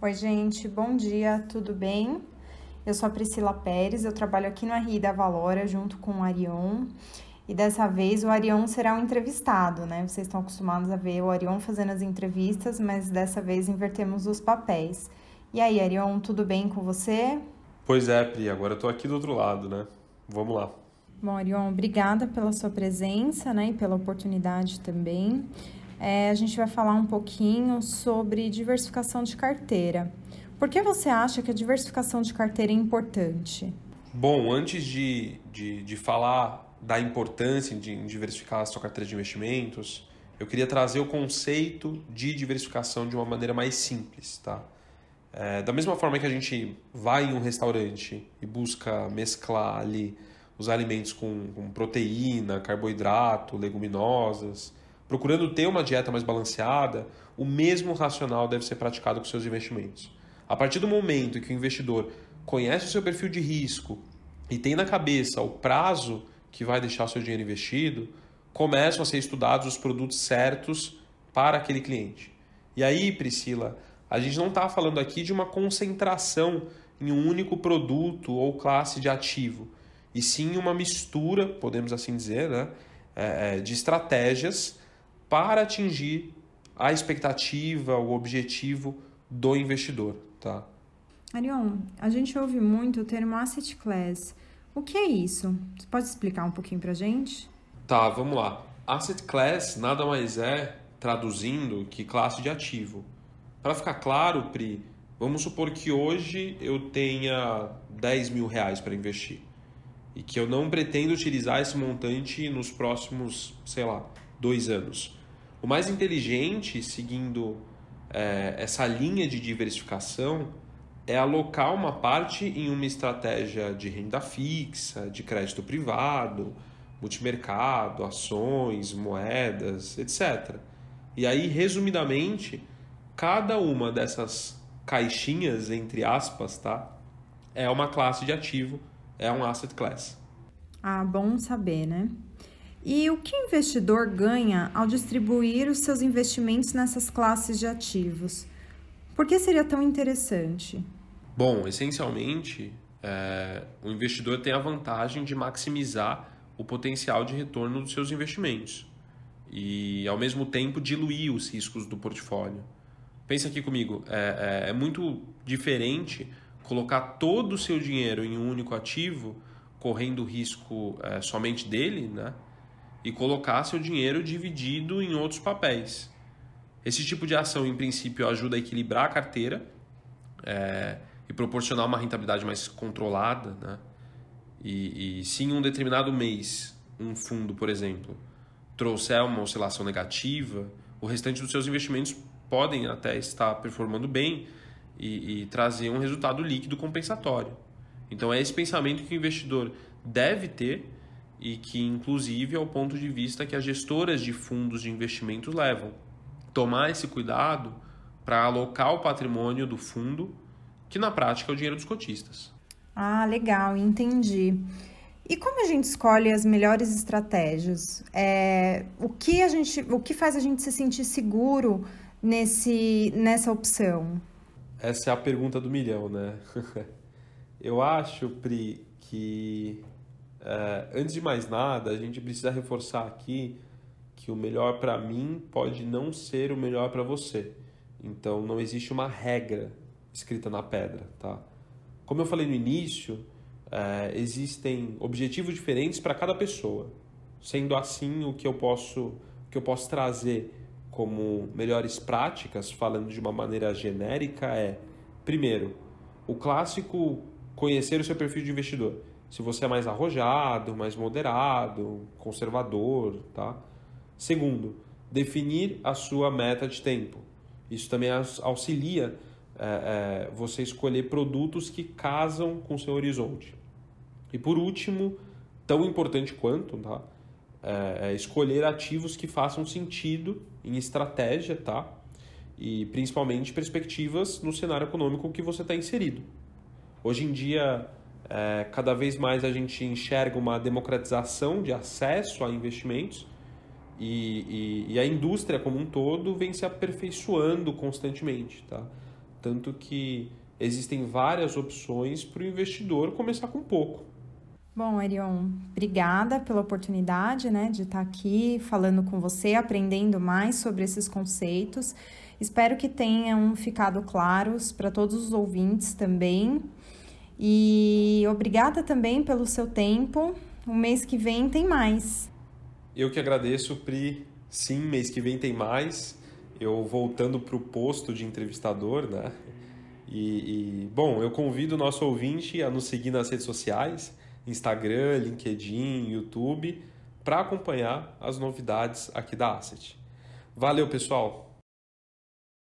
Oi, gente, bom dia, tudo bem? Eu sou a Priscila Pérez, eu trabalho aqui no RI da Valora junto com o Arion. E dessa vez o Arion será um entrevistado, né? Vocês estão acostumados a ver o Arion fazendo as entrevistas, mas dessa vez invertemos os papéis. E aí, Arion, tudo bem com você? Pois é, Pri, agora eu tô aqui do outro lado, né? Vamos lá. Bom, Arion, obrigada pela sua presença, né? E pela oportunidade também. É, a gente vai falar um pouquinho sobre diversificação de carteira. Por que você acha que a diversificação de carteira é importante? Bom, antes de, de, de falar da importância de diversificar a sua carteira de investimentos, eu queria trazer o conceito de diversificação de uma maneira mais simples, tá? É, da mesma forma que a gente vai em um restaurante e busca mesclar ali os alimentos com, com proteína, carboidrato, leguminosas, procurando ter uma dieta mais balanceada, o mesmo racional deve ser praticado com seus investimentos. A partir do momento que o investidor conhece o seu perfil de risco e tem na cabeça o prazo que vai deixar o seu dinheiro investido, começam a ser estudados os produtos certos para aquele cliente. E aí, Priscila, a gente não está falando aqui de uma concentração em um único produto ou classe de ativo, e sim uma mistura, podemos assim dizer, né, é, é, de estratégias para atingir a expectativa, o objetivo do investidor tá? Arion, a gente ouve muito o termo asset class. O que é isso? Você pode explicar um pouquinho pra gente? Tá, vamos lá. Asset class nada mais é, traduzindo, que classe de ativo. Para ficar claro, Pri, vamos supor que hoje eu tenha 10 mil reais para investir e que eu não pretendo utilizar esse montante nos próximos, sei lá, dois anos. O mais inteligente, seguindo é, essa linha de diversificação é alocar uma parte em uma estratégia de renda fixa, de crédito privado, multimercado, ações, moedas, etc. E aí, resumidamente, cada uma dessas caixinhas, entre aspas, tá? É uma classe de ativo, é um asset class. Ah, bom saber, né? E o que o investidor ganha ao distribuir os seus investimentos nessas classes de ativos? Por que seria tão interessante? Bom, essencialmente, é, o investidor tem a vantagem de maximizar o potencial de retorno dos seus investimentos e, ao mesmo tempo, diluir os riscos do portfólio. Pensa aqui comigo, é, é, é muito diferente colocar todo o seu dinheiro em um único ativo, correndo o risco é, somente dele, né? e colocar seu dinheiro dividido em outros papéis. Esse tipo de ação, em princípio, ajuda a equilibrar a carteira é, e proporcionar uma rentabilidade mais controlada. Né? E, e se em um determinado mês um fundo, por exemplo, trouxer uma oscilação negativa, o restante dos seus investimentos podem até estar performando bem e, e trazer um resultado líquido compensatório. Então é esse pensamento que o investidor deve ter e que, inclusive, é o ponto de vista que as gestoras de fundos de investimentos levam. Tomar esse cuidado para alocar o patrimônio do fundo, que na prática é o dinheiro dos cotistas. Ah, legal, entendi. E como a gente escolhe as melhores estratégias? É, o, que a gente, o que faz a gente se sentir seguro nesse, nessa opção? Essa é a pergunta do milhão, né? Eu acho, Pri, que é, antes de mais nada, a gente precisa reforçar aqui que o melhor para mim pode não ser o melhor para você. Então não existe uma regra escrita na pedra, tá? Como eu falei no início, é, existem objetivos diferentes para cada pessoa. Sendo assim, o que eu posso, o que eu posso trazer como melhores práticas, falando de uma maneira genérica, é primeiro, o clássico conhecer o seu perfil de investidor se você é mais arrojado, mais moderado, conservador, tá? Segundo, definir a sua meta de tempo. Isso também auxilia é, é, você escolher produtos que casam com seu horizonte. E por último, tão importante quanto, tá? É, é escolher ativos que façam sentido em estratégia, tá? E principalmente perspectivas no cenário econômico que você está inserido. Hoje em dia, É, cada vez mais a gente enxerga uma democratização de acesso a investimentos e, e, e, a indústria como um todo vem se aperfeiçoando constantemente. Tá? Tanto que existem várias opções para o investidor começar com pouco. Bom, Arion, obrigada pela oportunidade né, de estar aqui falando com você, aprendendo mais sobre esses conceitos. Espero que tenham ficado claros para todos os ouvintes também. E obrigada também pelo seu tempo. O mês que vem tem mais. Eu que agradeço, Pri. Sim, mês que vem tem mais. Eu voltando para o posto de entrevistador, né? E, e, bom, eu convido o nosso ouvinte a nos seguir nas redes sociais, Instagram, LinkedIn, YouTube, para acompanhar as novidades aqui da Asset. Valeu, pessoal!